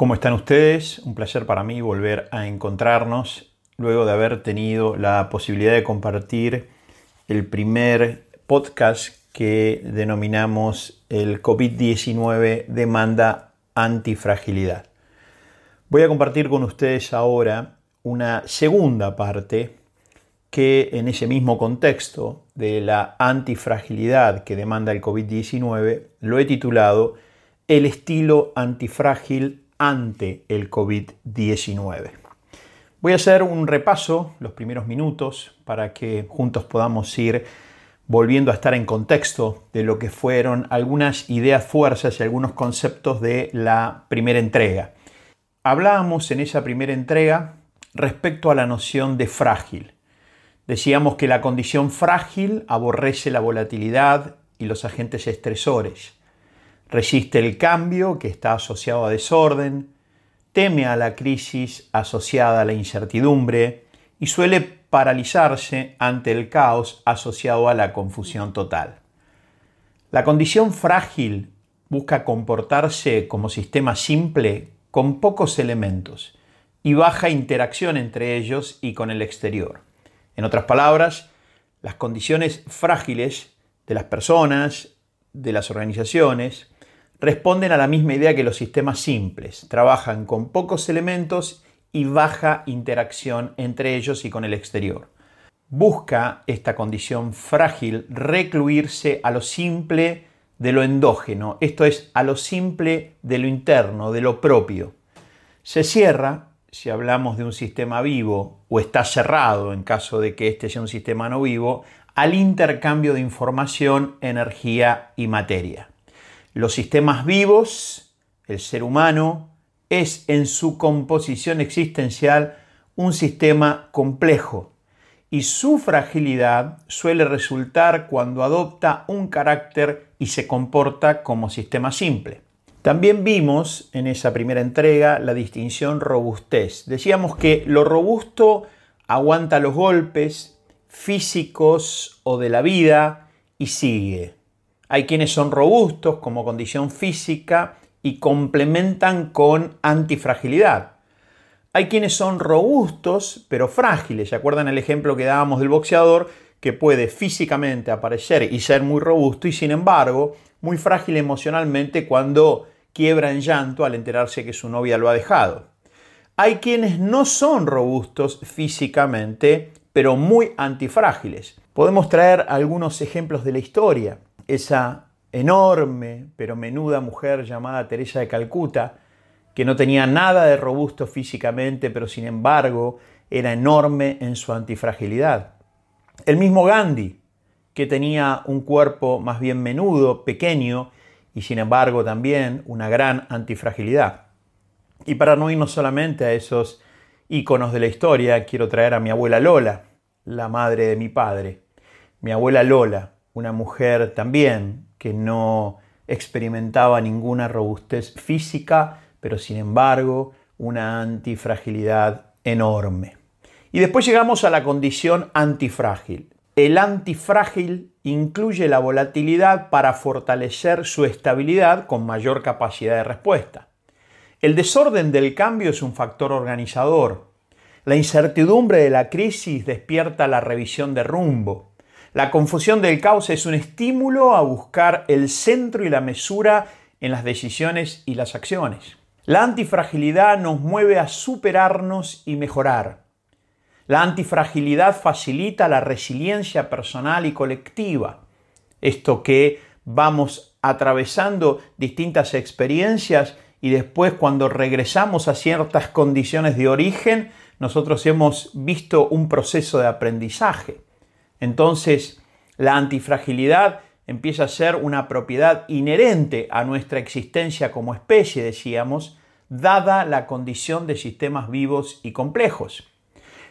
¿Cómo están ustedes? Un placer para mí volver a encontrarnos luego de haber tenido la posibilidad de compartir el primer podcast que denominamos el COVID-19 demanda antifragilidad. Voy a compartir con ustedes ahora una segunda parte que en ese mismo contexto de la antifragilidad que demanda el COVID-19 lo he titulado El estilo antifrágil ante el COVID-19. Voy a hacer un repaso los primeros minutos para que juntos podamos ir volviendo a estar en contexto de lo que fueron algunas ideas, fuerzas y algunos conceptos de la primera entrega. Hablábamos en esa primera entrega respecto a la noción de frágil. Decíamos que la condición frágil aborrece la volatilidad y los agentes estresores. Resiste el cambio que está asociado a desorden, teme a la crisis asociada a la incertidumbre y suele paralizarse ante el caos asociado a la confusión total. La condición frágil busca comportarse como sistema simple con pocos elementos y baja interacción entre ellos y con el exterior. En otras palabras, las condiciones frágiles de las personas, de las organizaciones, responden a la misma idea que los sistemas simples. Trabajan con pocos elementos y baja interacción entre ellos y con el exterior. Busca esta condición frágil recluirse a lo simple de lo endógeno, esto es, a lo simple de lo interno, de lo propio. Se cierra si hablamos de un sistema vivo o está cerrado en caso de que este sea un sistema no vivo, al intercambio de información, energía y materia. Los sistemas vivos, el ser humano, es en su composición existencial un sistema complejo y su fragilidad suele resultar cuando adopta un carácter y se comporta como sistema simple. También vimos en esa primera entrega la distinción robustez. Decíamos que lo robusto aguanta los golpes físicos o de la vida y sigue. Hay quienes son robustos como condición física y complementan con antifragilidad. Hay quienes son robustos pero frágiles. ¿Se acuerdan el ejemplo que dábamos del boxeador que puede físicamente aparecer y ser muy robusto y sin embargo muy frágil emocionalmente cuando quiebra en llanto al enterarse que su novia lo ha dejado. Hay quienes no son robustos físicamente, pero muy antifrágiles. Podemos traer algunos ejemplos de la historia. Esa enorme pero menuda mujer llamada Teresa de Calcuta, que no tenía nada de robusto físicamente, pero sin embargo era enorme en su antifragilidad. El mismo Gandhi, que tenía un cuerpo más bien menudo, pequeño, y sin embargo también una gran antifragilidad. Y para no irnos solamente a esos íconos de la historia, quiero traer a mi abuela Lola, la madre de mi padre. Mi abuela Lola, una mujer también que no experimentaba ninguna robustez física, pero sin embargo una antifragilidad enorme. Y después llegamos a la condición antifrágil. El antifrágil incluye la volatilidad para fortalecer su estabilidad con mayor capacidad de respuesta. El desorden del cambio es un factor organizador. La incertidumbre de la crisis despierta la revisión de rumbo. La confusión del caos es un estímulo a buscar el centro y la mesura en las decisiones y las acciones. La antifragilidad nos mueve a superarnos y mejorar. La antifragilidad facilita la resiliencia personal y colectiva. Esto que vamos atravesando distintas experiencias y después cuando regresamos a ciertas condiciones de origen, nosotros hemos visto un proceso de aprendizaje. Entonces, la antifragilidad empieza a ser una propiedad inherente a nuestra existencia como especie, decíamos, dada la condición de sistemas vivos y complejos.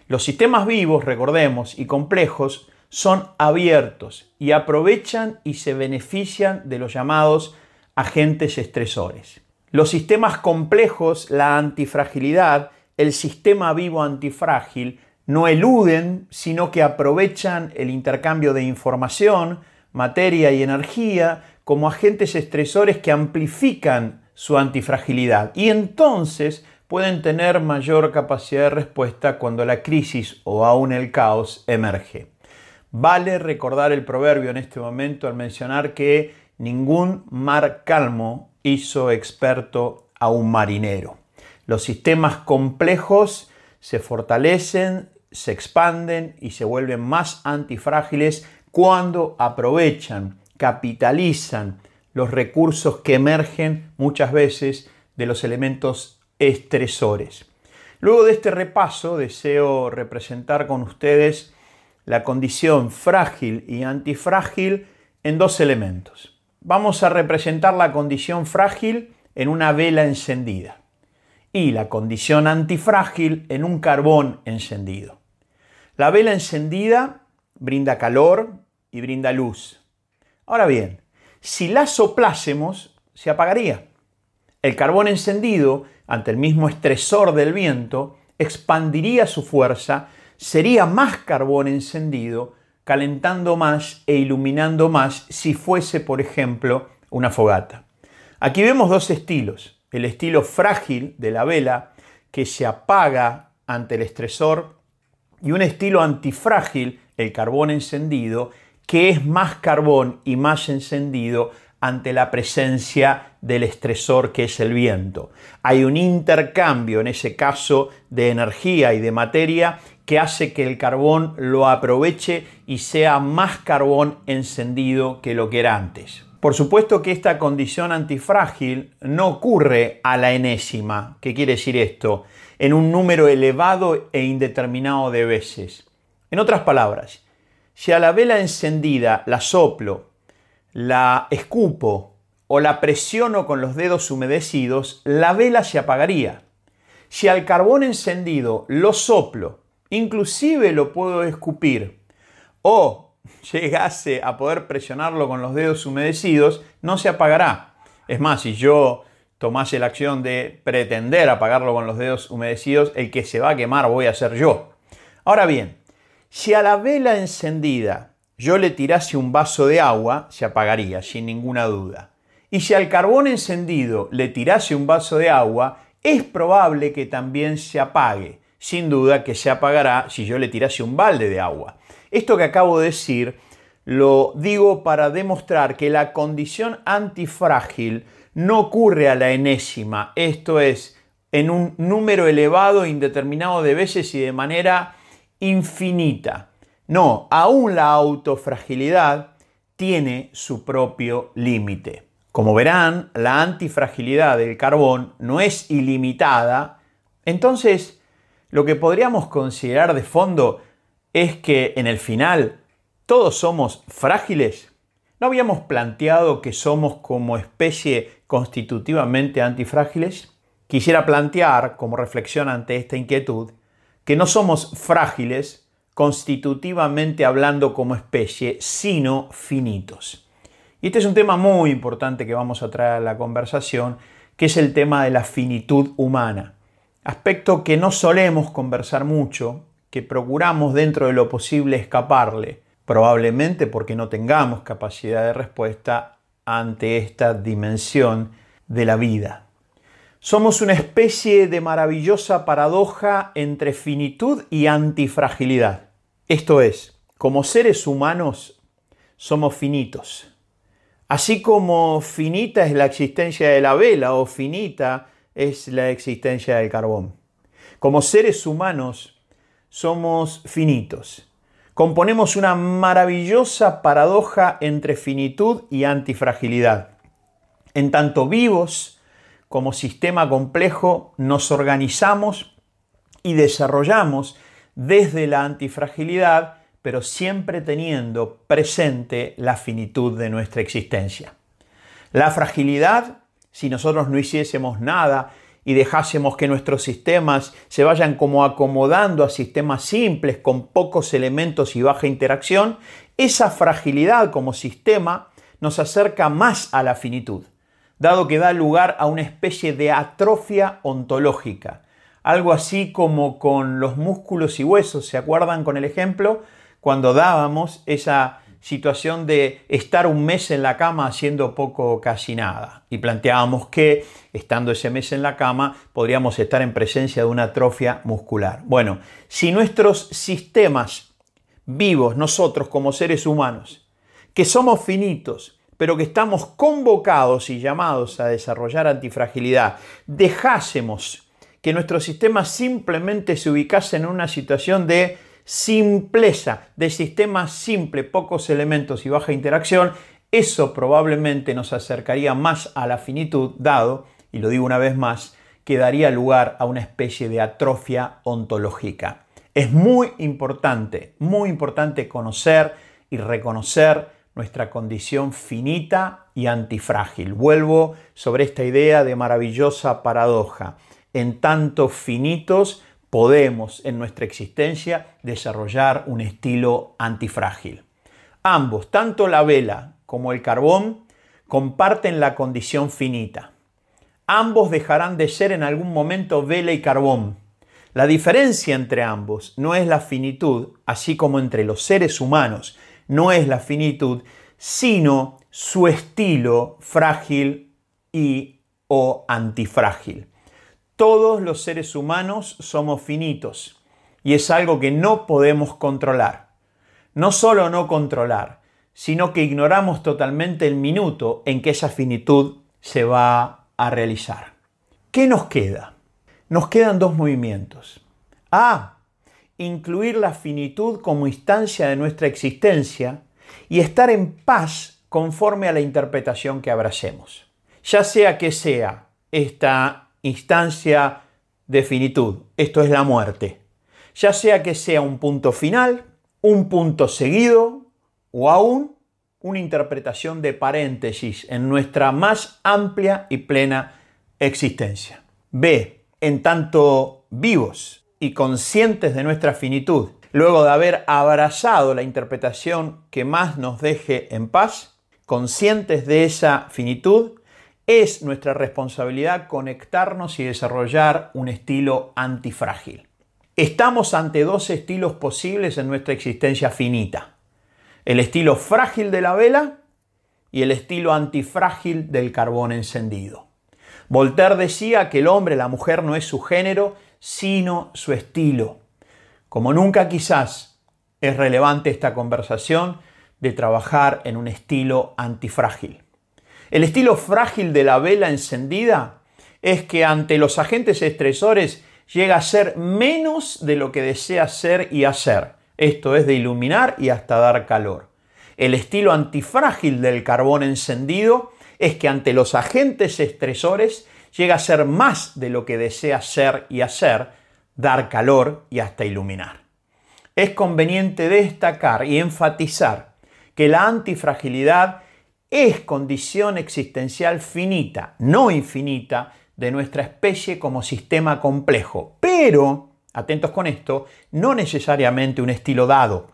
Los sistemas vivos, recordemos, y complejos son abiertos y aprovechan y se benefician de los llamados agentes estresores. Los sistemas complejos, la antifragilidad, el sistema vivo antifrágil, no eluden, sino que aprovechan el intercambio de información, materia y energía como agentes estresores que amplifican su antifragilidad y entonces pueden tener mayor capacidad de respuesta cuando la crisis o aún el caos emerge. Vale recordar el proverbio en este momento al mencionar que ningún mar calmo hizo experto a un marinero. Los sistemas complejos se fortalecen, se expanden y se vuelven más antifrágiles cuando aprovechan, capitalizan los recursos que emergen muchas veces de los elementos estresores. Luego de este repaso deseo representar con ustedes la condición frágil y antifrágil en dos elementos. Vamos a representar la condición frágil en una vela encendida y la condición antifrágil en un carbón encendido. La vela encendida brinda calor y brinda luz. Ahora bien, si la soplásemos, se apagaría. El carbón encendido, ante el mismo estresor del viento, expandiría su fuerza, sería más carbón encendido, calentando más e iluminando más si fuese, por ejemplo, una fogata. Aquí vemos dos estilos. El estilo frágil de la vela, que se apaga ante el estresor, y un estilo antifrágil, el carbón encendido, que es más carbón y más encendido ante la presencia del estresor que es el viento. Hay un intercambio en ese caso de energía y de materia que hace que el carbón lo aproveche y sea más carbón encendido que lo que era antes. Por supuesto que esta condición antifrágil no ocurre a la enésima. ¿Qué quiere decir esto? En un número elevado e indeterminado de veces. En otras palabras, si a la vela encendida la soplo, la escupo o la presiono con los dedos humedecidos, la vela se apagaría. Si al carbón encendido lo soplo, inclusive lo puedo escupir, o llegase a poder presionarlo con los dedos humedecidos, no se apagará. Es más, si yo tomase la acción de pretender apagarlo con los dedos humedecidos, el que se va a quemar voy a ser yo. Ahora bien, si a la vela encendida yo le tirase un vaso de agua, se apagaría, sin ninguna duda. Y si al carbón encendido le tirase un vaso de agua, es probable que también se apague. Sin duda que se apagará si yo le tirase un balde de agua. Esto que acabo de decir lo digo para demostrar que la condición antifrágil no ocurre a la enésima, esto es, en un número elevado indeterminado de veces y de manera infinita. No, aún la autofragilidad tiene su propio límite. Como verán, la antifragilidad del carbón no es ilimitada, entonces lo que podríamos considerar de fondo es que en el final todos somos frágiles. ¿No habíamos planteado que somos como especie constitutivamente antifrágiles? Quisiera plantear, como reflexión ante esta inquietud, que no somos frágiles constitutivamente hablando como especie, sino finitos. Y este es un tema muy importante que vamos a traer a la conversación, que es el tema de la finitud humana. Aspecto que no solemos conversar mucho, que procuramos dentro de lo posible escaparle, probablemente porque no tengamos capacidad de respuesta ante esta dimensión de la vida. Somos una especie de maravillosa paradoja entre finitud y antifragilidad. Esto es, como seres humanos somos finitos. Así como finita es la existencia de la vela o finita es la existencia del carbón. Como seres humanos somos finitos. Componemos una maravillosa paradoja entre finitud y antifragilidad. En tanto vivos, como sistema complejo nos organizamos y desarrollamos desde la antifragilidad, pero siempre teniendo presente la finitud de nuestra existencia. La fragilidad, si nosotros no hiciésemos nada y dejásemos que nuestros sistemas se vayan como acomodando a sistemas simples con pocos elementos y baja interacción, esa fragilidad como sistema nos acerca más a la finitud dado que da lugar a una especie de atrofia ontológica. Algo así como con los músculos y huesos, ¿se acuerdan con el ejemplo? Cuando dábamos esa situación de estar un mes en la cama haciendo poco o casi nada. Y planteábamos que, estando ese mes en la cama, podríamos estar en presencia de una atrofia muscular. Bueno, si nuestros sistemas vivos, nosotros como seres humanos, que somos finitos, pero que estamos convocados y llamados a desarrollar antifragilidad, dejásemos que nuestro sistema simplemente se ubicase en una situación de simpleza, de sistema simple, pocos elementos y baja interacción, eso probablemente nos acercaría más a la finitud, dado, y lo digo una vez más, que daría lugar a una especie de atrofia ontológica. Es muy importante, muy importante conocer y reconocer nuestra condición finita y antifrágil. Vuelvo sobre esta idea de maravillosa paradoja. En tanto finitos, podemos en nuestra existencia desarrollar un estilo antifrágil. Ambos, tanto la vela como el carbón, comparten la condición finita. Ambos dejarán de ser en algún momento vela y carbón. La diferencia entre ambos no es la finitud, así como entre los seres humanos no es la finitud, sino su estilo frágil y o antifrágil. Todos los seres humanos somos finitos y es algo que no podemos controlar. No solo no controlar, sino que ignoramos totalmente el minuto en que esa finitud se va a realizar. ¿Qué nos queda? Nos quedan dos movimientos. A. Incluir la finitud como instancia de nuestra existencia y estar en paz conforme a la interpretación que abracemos. Ya sea que sea esta instancia de finitud, esto es la muerte. Ya sea que sea un punto final, un punto seguido o aún una interpretación de paréntesis en nuestra más amplia y plena existencia. B. En tanto vivos y conscientes de nuestra finitud, luego de haber abrazado la interpretación que más nos deje en paz, conscientes de esa finitud, es nuestra responsabilidad conectarnos y desarrollar un estilo antifrágil. Estamos ante dos estilos posibles en nuestra existencia finita. El estilo frágil de la vela y el estilo antifrágil del carbón encendido. Voltaire decía que el hombre, la mujer no es su género, sino su estilo. Como nunca quizás es relevante esta conversación de trabajar en un estilo antifrágil. El estilo frágil de la vela encendida es que ante los agentes estresores llega a ser menos de lo que desea ser y hacer. Esto es de iluminar y hasta dar calor. El estilo antifrágil del carbón encendido es que ante los agentes estresores llega a ser más de lo que desea ser y hacer, dar calor y hasta iluminar. Es conveniente destacar y enfatizar que la antifragilidad es condición existencial finita, no infinita, de nuestra especie como sistema complejo, pero, atentos con esto, no necesariamente un estilo dado.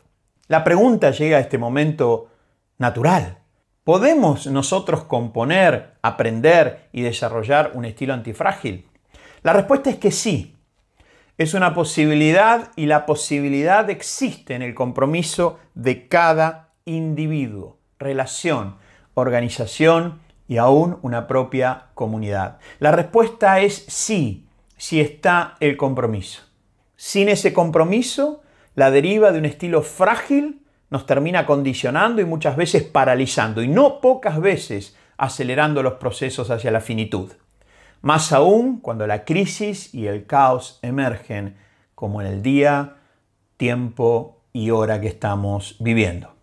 La pregunta llega a este momento natural. ¿Podemos nosotros componer, aprender y desarrollar un estilo antifrágil? La respuesta es que sí. Es una posibilidad y la posibilidad existe en el compromiso de cada individuo, relación, organización y aún una propia comunidad? La respuesta es sí, si está el compromiso. Sin ese compromiso, la deriva de un estilo frágil nos termina condicionando y muchas veces paralizando, y no pocas veces acelerando los procesos hacia la finitud. Más aún cuando la crisis y el caos emergen, como en el día, tiempo y hora que estamos viviendo.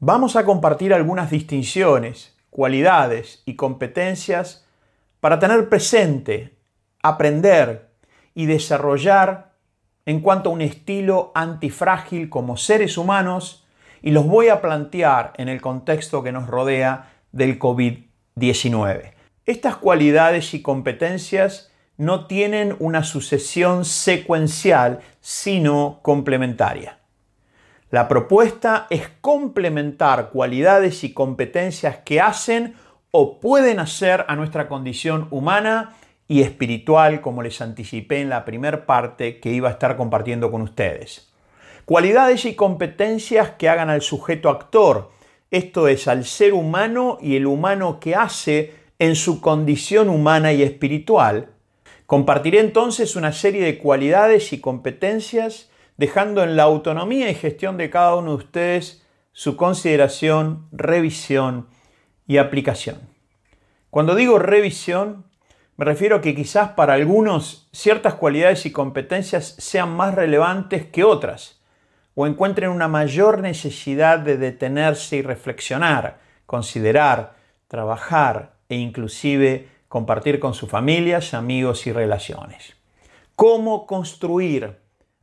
Vamos a compartir algunas distinciones, cualidades y competencias para tener presente, aprender y desarrollar en cuanto a un estilo antifrágil como seres humanos y los voy a plantear en el contexto que nos rodea del COVID-19. Estas cualidades y competencias no tienen una sucesión secuencial, sino complementaria. La propuesta es complementar cualidades y competencias que hacen o pueden hacer a nuestra condición humana y espiritual, como les anticipé en la primera parte que iba a estar compartiendo con ustedes. Cualidades y competencias que hagan al sujeto actor, esto es, al ser humano y el humano que hace en su condición humana y espiritual. Compartiré entonces una serie de cualidades y competencias, dejando en la autonomía y gestión de cada uno de ustedes su consideración, revisión y aplicación. Cuando digo revisión, me refiero a que quizás para algunos ciertas cualidades y competencias sean más relevantes que otras, o encuentren una mayor necesidad de detenerse y reflexionar, considerar, trabajar e inclusive compartir con sus familias, amigos y relaciones. ¿Cómo construir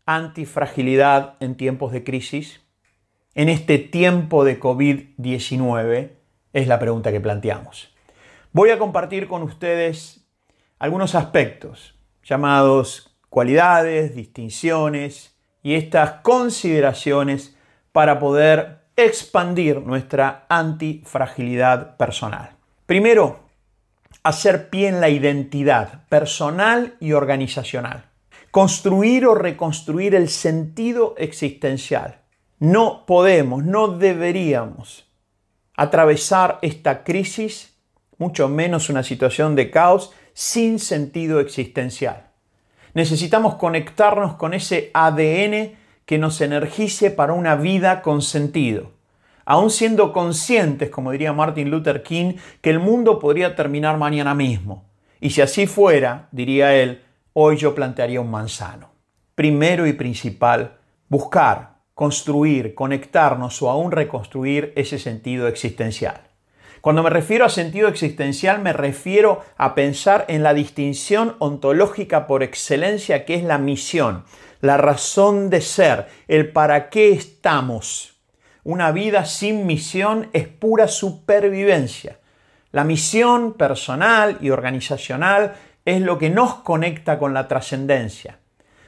antifragilidad en tiempos de crisis? En este tiempo de COVID-19 es la pregunta que planteamos. Voy a compartir con ustedes algunos aspectos llamados cualidades, distinciones y estas consideraciones para poder expandir nuestra antifragilidad personal. Primero, hacer pie en la identidad personal y organizacional. Construir o reconstruir el sentido existencial. No podemos, no deberíamos atravesar esta crisis, mucho menos una situación de caos, sin sentido existencial. Necesitamos conectarnos con ese ADN que nos energice para una vida con sentido, aún siendo conscientes, como diría Martin Luther King, que el mundo podría terminar mañana mismo. Y si así fuera, diría él, hoy yo plantearía un manzano. Primero y principal, buscar, construir, conectarnos o aún reconstruir ese sentido existencial. Cuando me refiero a sentido existencial me refiero a pensar en la distinción ontológica por excelencia que es la misión, la razón de ser, el para qué estamos. Una vida sin misión es pura supervivencia. La misión personal y organizacional es lo que nos conecta con la trascendencia.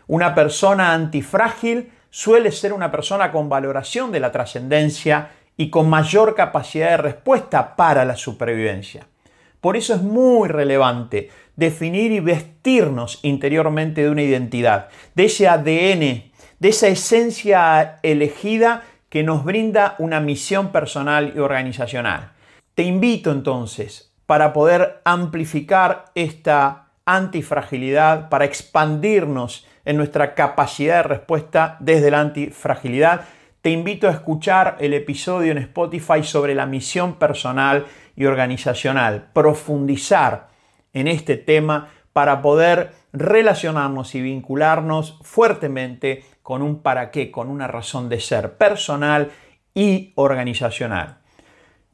Una persona antifrágil suele ser una persona con valoración de la trascendencia y con mayor capacidad de respuesta para la supervivencia. Por eso es muy relevante definir y vestirnos interiormente de una identidad, de ese ADN, de esa esencia elegida que nos brinda una misión personal y organizacional. Te invito entonces, para poder amplificar esta antifragilidad, para expandirnos en nuestra capacidad de respuesta desde la antifragilidad, te invito a escuchar el episodio en Spotify sobre la misión personal y organizacional, profundizar en este tema para poder relacionarnos y vincularnos fuertemente con un para qué, con una razón de ser personal y organizacional.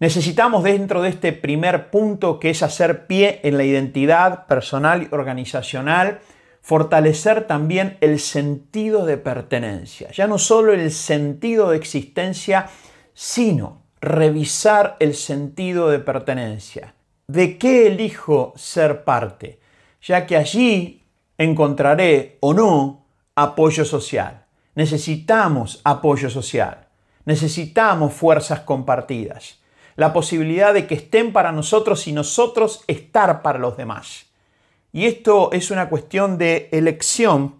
Necesitamos dentro de este primer punto que es hacer pie en la identidad personal y organizacional, fortalecer también el sentido de pertenencia. Ya no solo el sentido de existencia, sino revisar el sentido de pertenencia. ¿De qué elijo ser parte? Ya que allí encontraré o no apoyo social. Necesitamos apoyo social. Necesitamos fuerzas compartidas. La posibilidad de que estén para nosotros y nosotros estar para los demás. Y esto es una cuestión de elección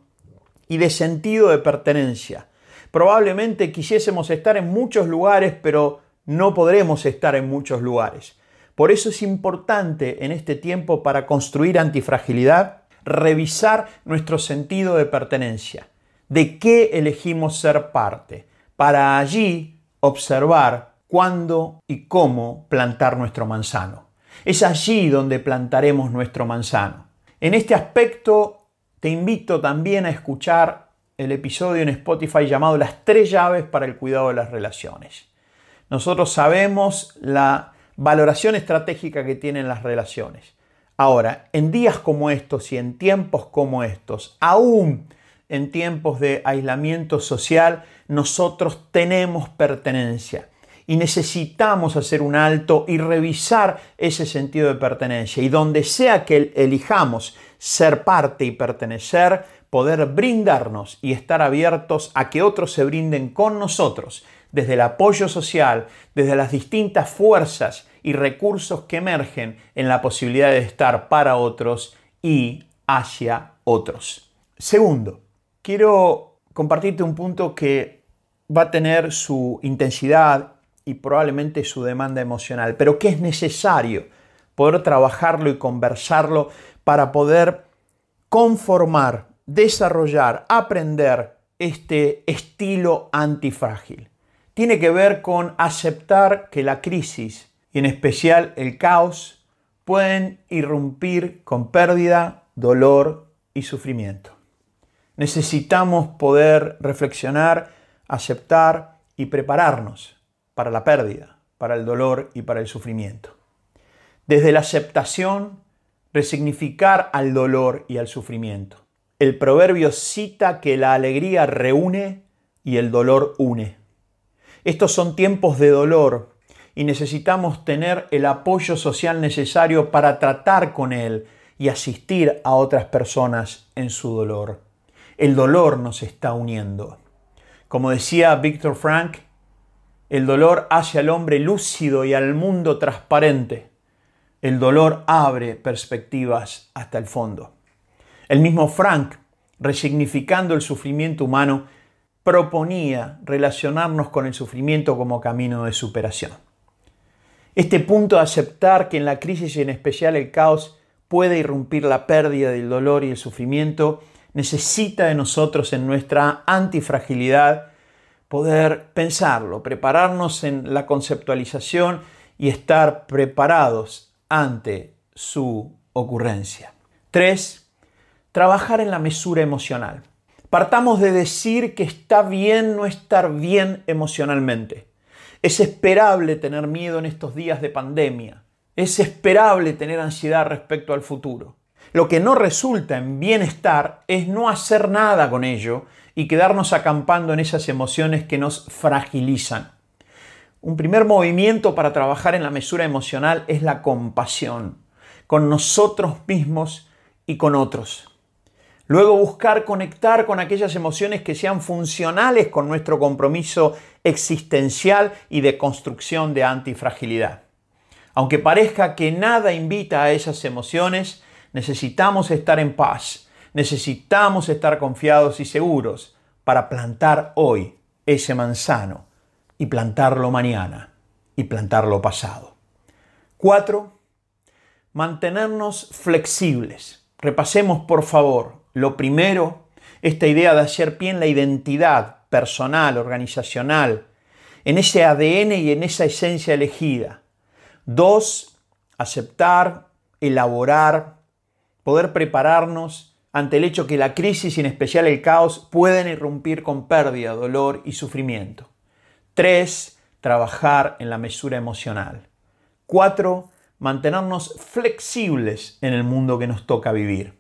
y de sentido de pertenencia. Probablemente quisiésemos estar en muchos lugares, pero no podremos estar en muchos lugares. Por eso es importante en este tiempo para construir antifragilidad, revisar nuestro sentido de pertenencia. ¿De qué elegimos ser parte? Para allí observar cuándo y cómo plantar nuestro manzano. Es allí donde plantaremos nuestro manzano. En este aspecto te invito también a escuchar el episodio en Spotify llamado Las tres llaves para el cuidado de las relaciones. Nosotros sabemos la valoración estratégica que tienen las relaciones. Ahora, en días como estos y en tiempos como estos, aún en tiempos de aislamiento social, nosotros tenemos pertenencia y necesitamos hacer un alto y revisar ese sentido de pertenencia. Y donde sea que elijamos ser parte y pertenecer, poder brindarnos y estar abiertos a que otros se brinden con nosotros, desde el apoyo social, desde las distintas fuerzas y recursos que emergen en la posibilidad de estar para otros y hacia otros. Segundo, quiero compartirte un punto que va a tener su intensidad y probablemente su demanda emocional, pero que es necesario poder trabajarlo y conversarlo para poder conformar, desarrollar, aprender este estilo antifrágil. Tiene que ver con aceptar que la crisis y en especial el caos pueden irrumpir con pérdida, dolor y sufrimiento. Necesitamos poder reflexionar, aceptar y prepararnos para la pérdida, para el dolor y para el sufrimiento. Desde la aceptación, resignificar al dolor y al sufrimiento. El proverbio cita que la alegría reúne y el dolor une. Estos son tiempos de dolor y necesitamos tener el apoyo social necesario para tratar con él y asistir a otras personas en su dolor. El dolor nos está uniendo. Como decía Víctor Frank, el dolor hace al hombre lúcido y al mundo transparente. El dolor abre perspectivas hasta el fondo. El mismo Frank, resignificando el sufrimiento humano, proponía relacionarnos con el sufrimiento como camino de superación. Este punto de aceptar que en la crisis y en especial el caos puede irrumpir la pérdida del dolor y el sufrimiento, necesita de nosotros en nuestra antifragilidad poder pensarlo, prepararnos en la conceptualización y estar preparados ante su ocurrencia. 3. Trabajar en la mesura emocional. Partamos de decir que está bien no estar bien emocionalmente. Es esperable tener miedo en estos días de pandemia. Es esperable tener ansiedad respecto al futuro. Lo que no resulta en bienestar es no hacer nada con ello y quedarnos acampando en esas emociones que nos fragilizan. Un primer movimiento para trabajar en la mesura emocional es la compasión, con nosotros mismos y con otros. Luego buscar conectar con aquellas emociones que sean funcionales con nuestro compromiso existencial y de construcción de antifragilidad. Aunque parezca que nada invita a esas emociones, necesitamos estar en paz, necesitamos estar confiados y seguros para plantar hoy ese manzano y plantarlo mañana y plantarlo pasado. Cuatro, mantenernos flexibles. Repasemos por favor lo primero, esta idea de hacer bien la identidad personal, organizacional, en ese ADN y en esa esencia elegida. Dos, aceptar, elaborar, poder prepararnos ante el hecho que la crisis y en especial el caos pueden irrumpir con pérdida, dolor y sufrimiento. Tres, trabajar en la mesura emocional. Cuatro, mantenernos flexibles en el mundo que nos toca vivir.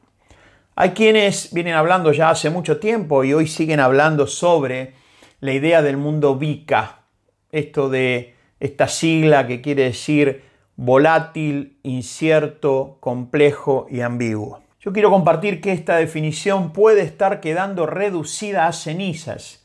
Hay quienes vienen hablando ya hace mucho tiempo y hoy siguen hablando sobre la idea del mundo VICA, esto de esta sigla que quiere decir volátil, incierto, complejo y ambiguo. Yo quiero compartir que esta definición puede estar quedando reducida a cenizas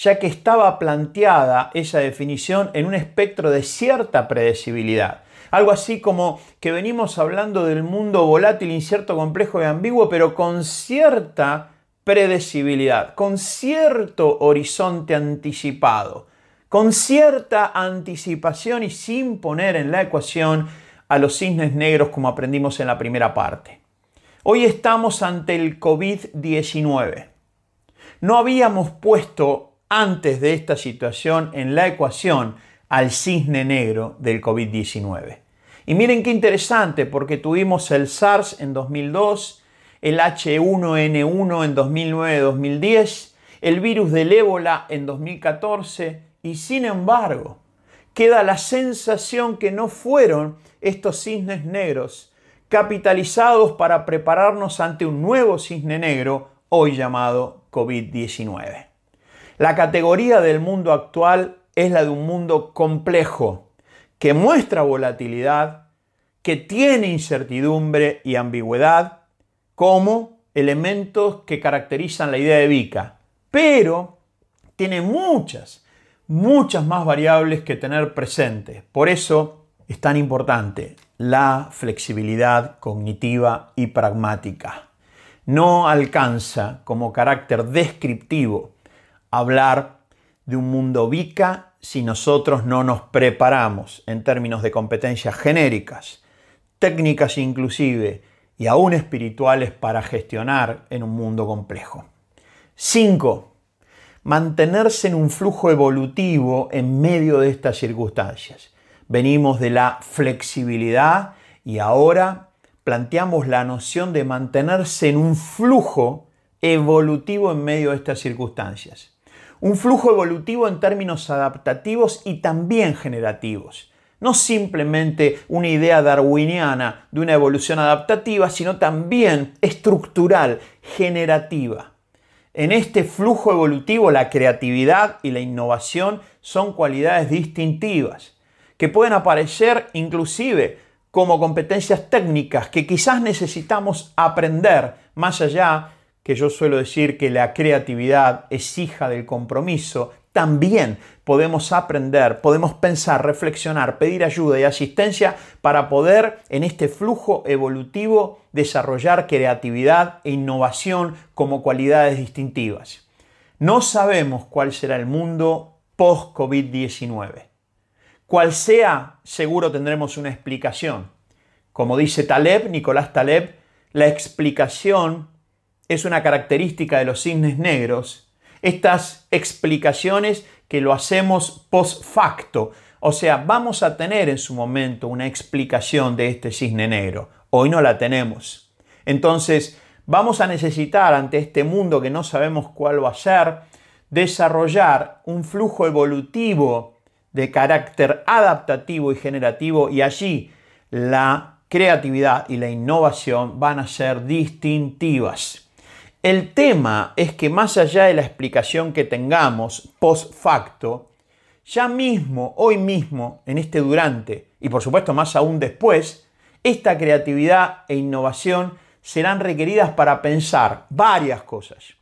ya que estaba planteada esa definición en un espectro de cierta predecibilidad. Algo así como que venimos hablando del mundo volátil, incierto, complejo y ambiguo, pero con cierta predecibilidad, con cierto horizonte anticipado, con cierta anticipación y sin poner en la ecuación a los cisnes negros como aprendimos en la primera parte. Hoy estamos ante el COVID-19. No habíamos puesto antes de esta situación en la ecuación al cisne negro del COVID-19. Y miren qué interesante, porque tuvimos el SARS en 2002, el H1N1 en 2009-2010, el virus del ébola en 2014, y sin embargo, queda la sensación que no fueron estos cisnes negros capitalizados para prepararnos ante un nuevo cisne negro, hoy llamado COVID-19. La categoría del mundo actual es la de un mundo complejo, que muestra volatilidad, que tiene incertidumbre y ambigüedad como elementos que caracterizan la idea de Vika, pero tiene muchas, muchas más variables que tener presentes. Por eso es tan importante la flexibilidad cognitiva y pragmática. No alcanza como carácter descriptivo hablar de un mundo VICA si nosotros no nos preparamos en términos de competencias genéricas, técnicas inclusive y aún espirituales para gestionar en un mundo complejo. 5. Mantenerse en un flujo evolutivo en medio de estas circunstancias. Venimos de la flexibilidad y ahora planteamos la noción de mantenerse en un flujo evolutivo en medio de estas circunstancias. Un flujo evolutivo en términos adaptativos y también generativos. No simplemente una idea darwiniana de una evolución adaptativa, sino también estructural, generativa. En este flujo evolutivo la creatividad y la innovación son cualidades distintivas que pueden aparecer inclusive como competencias técnicas que quizás necesitamos aprender más allá que yo suelo decir que la creatividad es hija del compromiso, también podemos aprender, podemos pensar, reflexionar, pedir ayuda y asistencia para poder en este flujo evolutivo desarrollar creatividad e innovación como cualidades distintivas. No sabemos cuál será el mundo post-COVID-19. Cual sea, seguro tendremos una explicación. Como dice Taleb, Nicolás Taleb, la explicación es una característica de los cisnes negros. Estas explicaciones que lo hacemos post facto, o sea, vamos a tener en su momento una explicación de este cisne negro. Hoy no la tenemos. Entonces, vamos a necesitar ante este mundo que no sabemos cuál va a ser, desarrollar un flujo evolutivo de carácter adaptativo y generativo y allí la creatividad y la innovación van a ser distintivas. El tema es que más allá de la explicación que tengamos post facto, ya mismo, hoy mismo, en este durante, y por supuesto más aún después, esta creatividad e innovación serán requeridas para pensar varias cosas.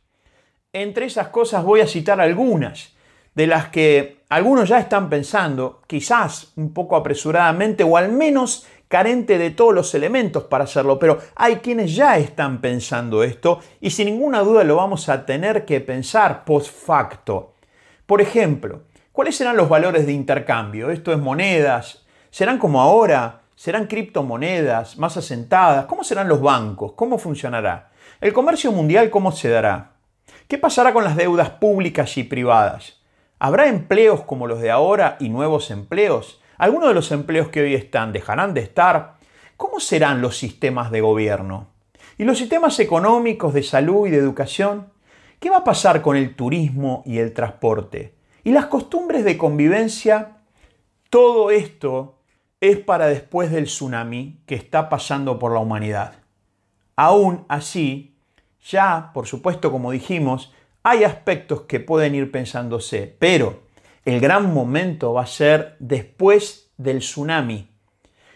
Entre esas cosas voy a citar algunas, de las que algunos ya están pensando, quizás un poco apresuradamente o al menos carente de todos los elementos para hacerlo, pero hay quienes ya están pensando esto y sin ninguna duda lo vamos a tener que pensar post facto. Por ejemplo, ¿cuáles serán los valores de intercambio? Esto es monedas, ¿serán como ahora? ¿Serán criptomonedas más asentadas? ¿Cómo serán los bancos? ¿Cómo funcionará? ¿El comercio mundial cómo se dará? ¿Qué pasará con las deudas públicas y privadas? ¿Habrá empleos como los de ahora y nuevos empleos? Algunos de los empleos que hoy están dejarán de estar. ¿Cómo serán los sistemas de gobierno? ¿Y los sistemas económicos de salud y de educación? ¿Qué va a pasar con el turismo y el transporte? ¿Y las costumbres de convivencia? Todo esto es para después del tsunami que está pasando por la humanidad. Aún así, ya, por supuesto, como dijimos, hay aspectos que pueden ir pensándose, pero el gran momento va a ser después del tsunami,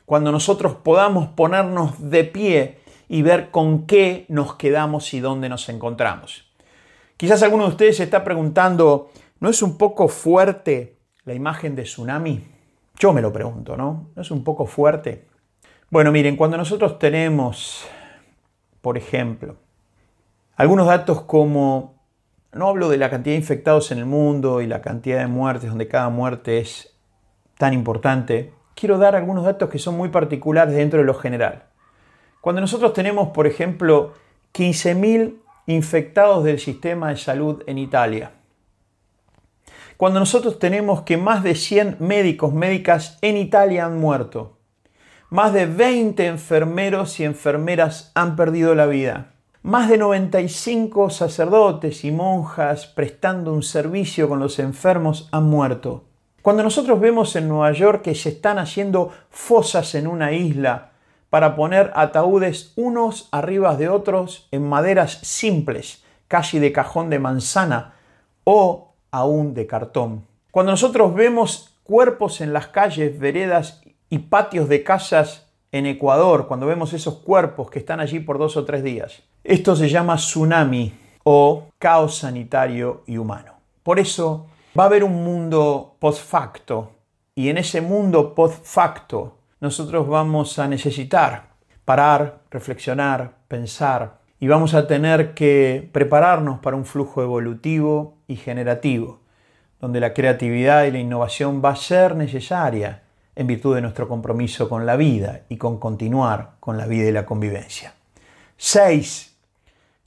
cuando nosotros podamos ponernos de pie y ver con qué nos quedamos y dónde nos encontramos. Quizás alguno de ustedes se está preguntando, ¿no es un poco fuerte la imagen de tsunami? Yo me lo pregunto, ¿no? ¿No es un poco fuerte? Bueno, miren, cuando nosotros tenemos, por ejemplo, algunos datos como no hablo de la cantidad de infectados en el mundo y la cantidad de muertes, donde cada muerte es tan importante. Quiero dar algunos datos que son muy particulares dentro de lo general. Cuando nosotros tenemos, por ejemplo, 15.000 infectados del sistema de salud en Italia, cuando nosotros tenemos que más de 100 médicos, médicas en Italia han muerto, más de 20 enfermeros y enfermeras han perdido la vida, más de 95 sacerdotes y monjas prestando un servicio con los enfermos han muerto. Cuando nosotros vemos en Nueva York que se están haciendo fosas en una isla para poner ataúdes unos arriba de otros en maderas simples, casi de cajón de manzana o aún de cartón. Cuando nosotros vemos cuerpos en las calles, veredas y patios de casas en Ecuador, cuando vemos esos cuerpos que están allí por dos o tres días, esto se llama tsunami o caos sanitario y humano. Por eso va a haber un mundo post facto y en ese mundo post facto nosotros vamos a necesitar parar, reflexionar, pensar y vamos a tener que prepararnos para un flujo evolutivo y generativo, donde la creatividad y la innovación va a ser necesaria en virtud de nuestro compromiso con la vida y con continuar con la vida y la convivencia. 6.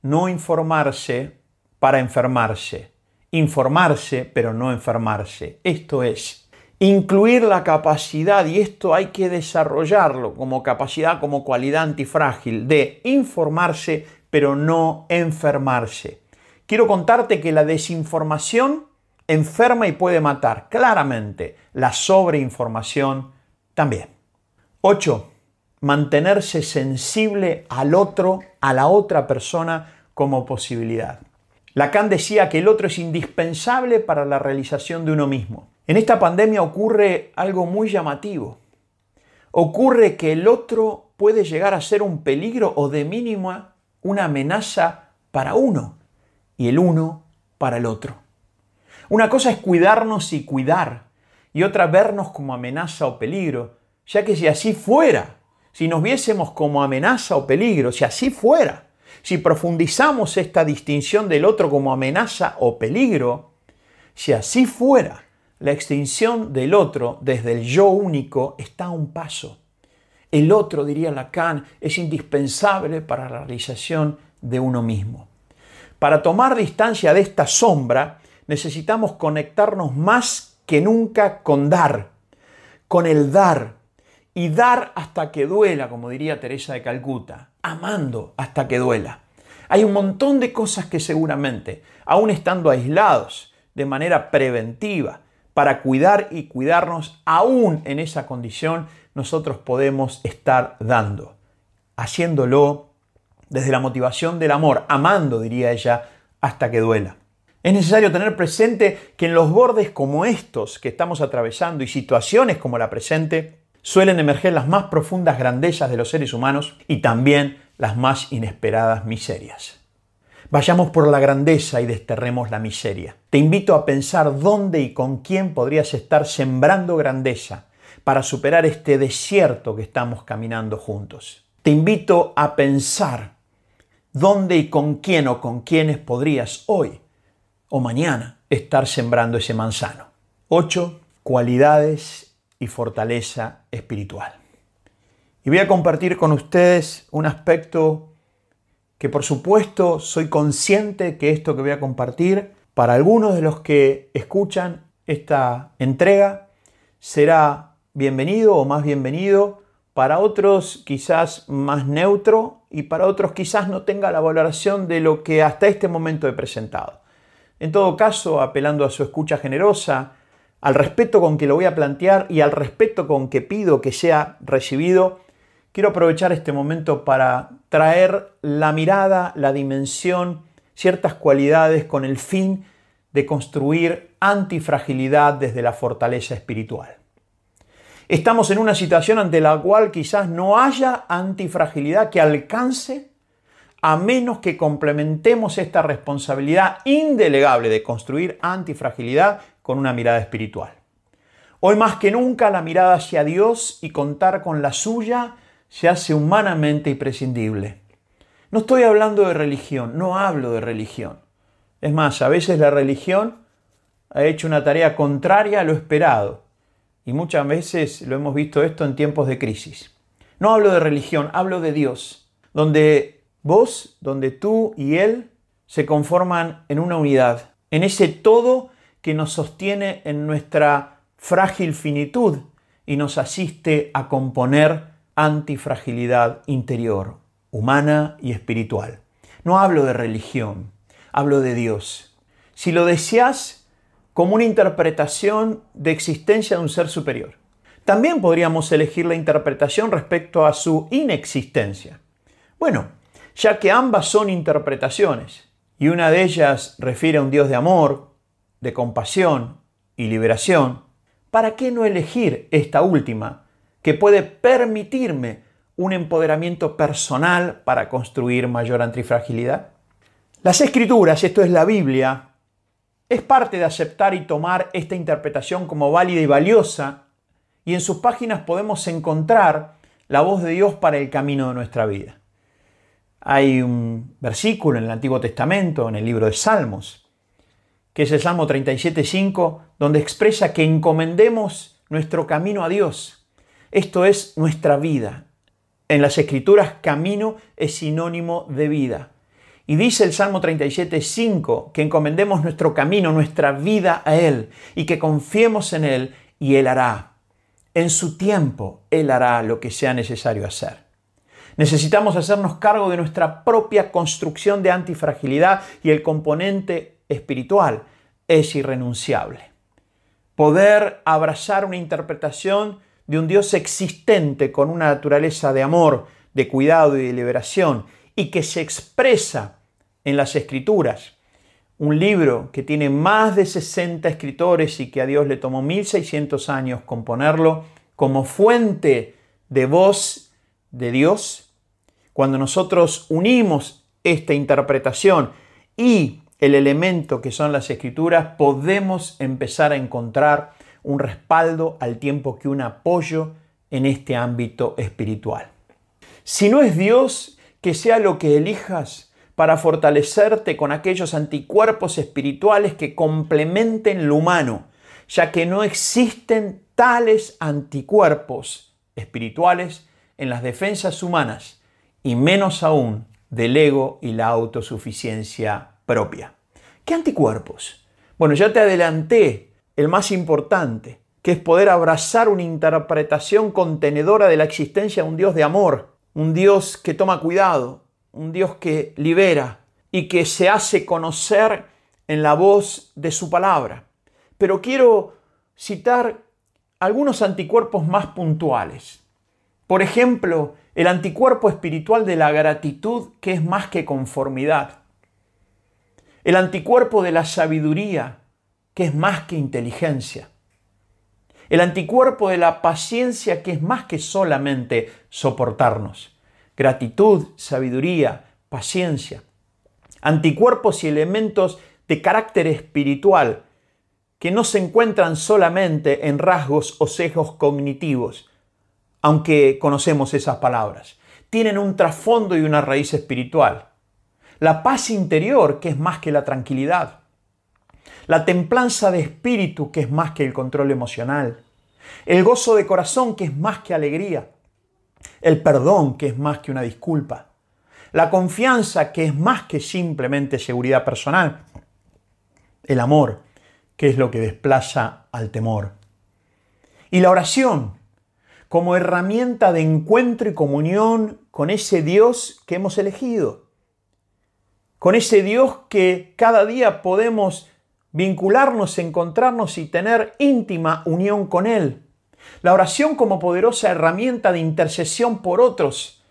No informarse para enfermarse. Informarse pero no enfermarse. Esto es, incluir la capacidad, y esto hay que desarrollarlo como capacidad, como cualidad antifrágil, de informarse pero no enfermarse. Quiero contarte que la desinformación enferma y puede matar. Claramente, la sobreinformación también. 8. Mantenerse sensible al otro, a la otra persona como posibilidad. Lacan decía que el otro es indispensable para la realización de uno mismo. En esta pandemia ocurre algo muy llamativo. Ocurre que el otro puede llegar a ser un peligro o de mínima una amenaza para uno y el uno para el otro. Una cosa es cuidarnos y cuidar, y otra vernos como amenaza o peligro, ya que si así fuera, si nos viésemos como amenaza o peligro, si así fuera, si profundizamos esta distinción del otro como amenaza o peligro, si así fuera, la extinción del otro desde el yo único está a un paso. El otro, diría Lacan, es indispensable para la realización de uno mismo. Para tomar distancia de esta sombra, necesitamos conectarnos más que nunca con dar, con el dar, y dar hasta que duela, como diría Teresa de Calcuta, amando hasta que duela. Hay un montón de cosas que seguramente, aún estando aislados de manera preventiva, para cuidar y cuidarnos, aún en esa condición, nosotros podemos estar dando, haciéndolo desde la motivación del amor, amando, diría ella, hasta que duela. Es necesario tener presente que en los bordes como estos que estamos atravesando y situaciones como la presente, suelen emerger las más profundas grandezas de los seres humanos y también las más inesperadas miserias. Vayamos por la grandeza y desterremos la miseria. Te invito a pensar dónde y con quién podrías estar sembrando grandeza para superar este desierto que estamos caminando juntos. Te invito a pensar dónde y con quién o con quiénes podrías hoy o mañana estar sembrando ese manzano. 8. Cualidades y fortaleza espiritual. Y voy a compartir con ustedes un aspecto que por supuesto soy consciente que esto que voy a compartir para algunos de los que escuchan esta entrega será bienvenido o más bienvenido, para otros quizás más neutro y para otros quizás no tenga la valoración de lo que hasta este momento he presentado. En todo caso, apelando a su escucha generosa, al respeto con que lo voy a plantear y al respeto con que pido que sea recibido, quiero aprovechar este momento para traer la mirada, la dimensión, ciertas cualidades con el fin de construir antifragilidad desde la fortaleza espiritual. Estamos en una situación ante la cual quizás no haya antifragilidad que alcance a menos que complementemos esta responsabilidad indelegable de construir antifragilidad con una mirada espiritual. Hoy más que nunca la mirada hacia Dios y contar con la suya se hace humanamente imprescindible. No estoy hablando de religión, no hablo de religión. Es más, a veces la religión ha hecho una tarea contraria a lo esperado y muchas veces lo hemos visto esto en tiempos de crisis. No hablo de religión, hablo de Dios, donde Vos, donde tú y Él se conforman en una unidad, en ese todo que nos sostiene en nuestra frágil finitud y nos asiste a componer antifragilidad interior, humana y espiritual. No hablo de religión, hablo de Dios. Si lo deseas como una interpretación de existencia de un ser superior. También podríamos elegir la interpretación respecto a su inexistencia. Bueno, ya que ambas son interpretaciones, y una de ellas refiere a un Dios de amor, de compasión y liberación, ¿para qué no elegir esta última, que puede permitirme un empoderamiento personal para construir mayor antifragilidad? Las escrituras, esto es la Biblia, es parte de aceptar y tomar esta interpretación como válida y valiosa, y en sus páginas podemos encontrar la voz de Dios para el camino de nuestra vida. Hay un versículo en el Antiguo Testamento, en el libro de Salmos, que es el Salmo 37.5, donde expresa que encomendemos nuestro camino a Dios. Esto es nuestra vida. En las Escrituras, camino es sinónimo de vida. Y dice el Salmo 37.5 que encomendemos nuestro camino, nuestra vida a Él y que confiemos en Él y Él hará. En su tiempo, Él hará lo que sea necesario hacer. Necesitamos hacernos cargo de nuestra propia construcción de antifragilidad y el componente espiritual es irrenunciable. Poder abrazar una interpretación de un Dios existente con una naturaleza de amor, de cuidado y de liberación y que se expresa en las escrituras. Un libro que tiene más de 60 escritores y que a Dios le tomó 1600 años componerlo como fuente de voz de Dios cuando nosotros unimos esta interpretación y el elemento que son las escrituras, podemos empezar a encontrar un respaldo al tiempo que un apoyo en este ámbito espiritual. Si no es Dios, que sea lo que elijas para fortalecerte con aquellos anticuerpos espirituales que complementen lo humano, ya que no existen tales anticuerpos espirituales en las defensas humanas y menos aún del ego y la autosuficiencia propia. ¿Qué anticuerpos? Bueno, ya te adelanté el más importante, que es poder abrazar una interpretación contenedora de la existencia de un Dios de amor, un Dios que toma cuidado, un Dios que libera y que se hace conocer en la voz de su palabra. Pero quiero citar algunos anticuerpos más puntuales. Por ejemplo, el anticuerpo espiritual de la gratitud que es más que conformidad. El anticuerpo de la sabiduría que es más que inteligencia. El anticuerpo de la paciencia que es más que solamente soportarnos. Gratitud, sabiduría, paciencia. Anticuerpos y elementos de carácter espiritual que no se encuentran solamente en rasgos o sesgos cognitivos, aunque conocemos esas palabras. Tienen un trasfondo y una raíz espiritual. La paz interior, que es más que la tranquilidad. La templanza de espíritu, que es más que el control emocional. El gozo de corazón, que es más que alegría. El perdón, que es más que una disculpa. La confianza, que es más que simplemente seguridad personal. El amor, que es lo que desplaza al temor. Y la oración, como herramienta de encuentro y comunión con ese Dios que hemos elegido, con ese Dios que cada día podemos vincularnos, encontrarnos y tener íntima unión con Él. La oración como poderosa herramienta de intercesión por otros,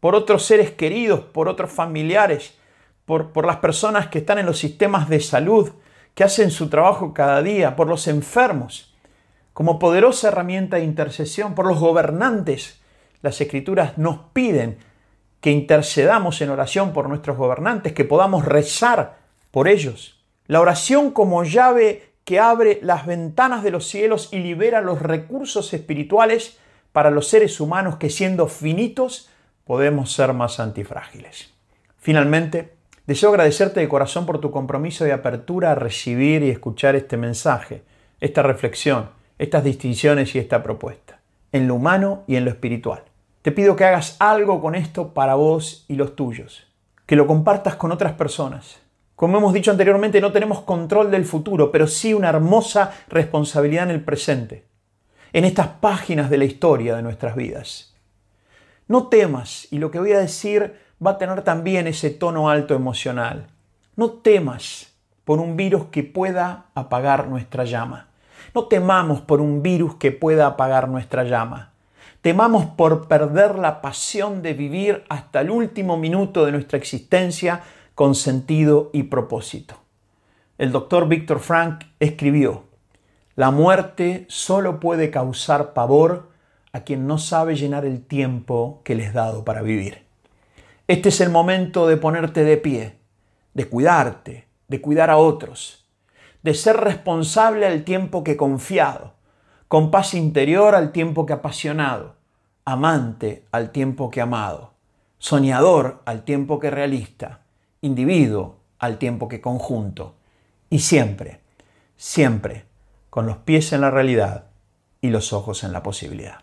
por otros seres queridos, por otros familiares, por, por las personas que están en los sistemas de salud, que hacen su trabajo cada día, por los enfermos como poderosa herramienta de intercesión por los gobernantes. Las escrituras nos piden que intercedamos en oración por nuestros gobernantes, que podamos rezar por ellos. La oración como llave que abre las ventanas de los cielos y libera los recursos espirituales para los seres humanos que siendo finitos podemos ser más antifrágiles. Finalmente, deseo agradecerte de corazón por tu compromiso de apertura a recibir y escuchar este mensaje, esta reflexión estas distinciones y esta propuesta, en lo humano y en lo espiritual. Te pido que hagas algo con esto para vos y los tuyos, que lo compartas con otras personas. Como hemos dicho anteriormente, no tenemos control del futuro, pero sí una hermosa responsabilidad en el presente, en estas páginas de la historia de nuestras vidas. No temas, y lo que voy a decir va a tener también ese tono alto emocional. No temas por un virus que pueda apagar nuestra llama. No temamos por un virus que pueda apagar nuestra llama. Temamos por perder la pasión de vivir hasta el último minuto de nuestra existencia con sentido y propósito. El doctor Víctor Frank escribió, La muerte solo puede causar pavor a quien no sabe llenar el tiempo que les dado para vivir. Este es el momento de ponerte de pie, de cuidarte, de cuidar a otros, de ser responsable al tiempo que confiado, con paz interior al tiempo que apasionado, amante al tiempo que amado, soñador al tiempo que realista, individuo al tiempo que conjunto, Y siempre, siempre con los pies en la realidad y los ojos en la posibilidad.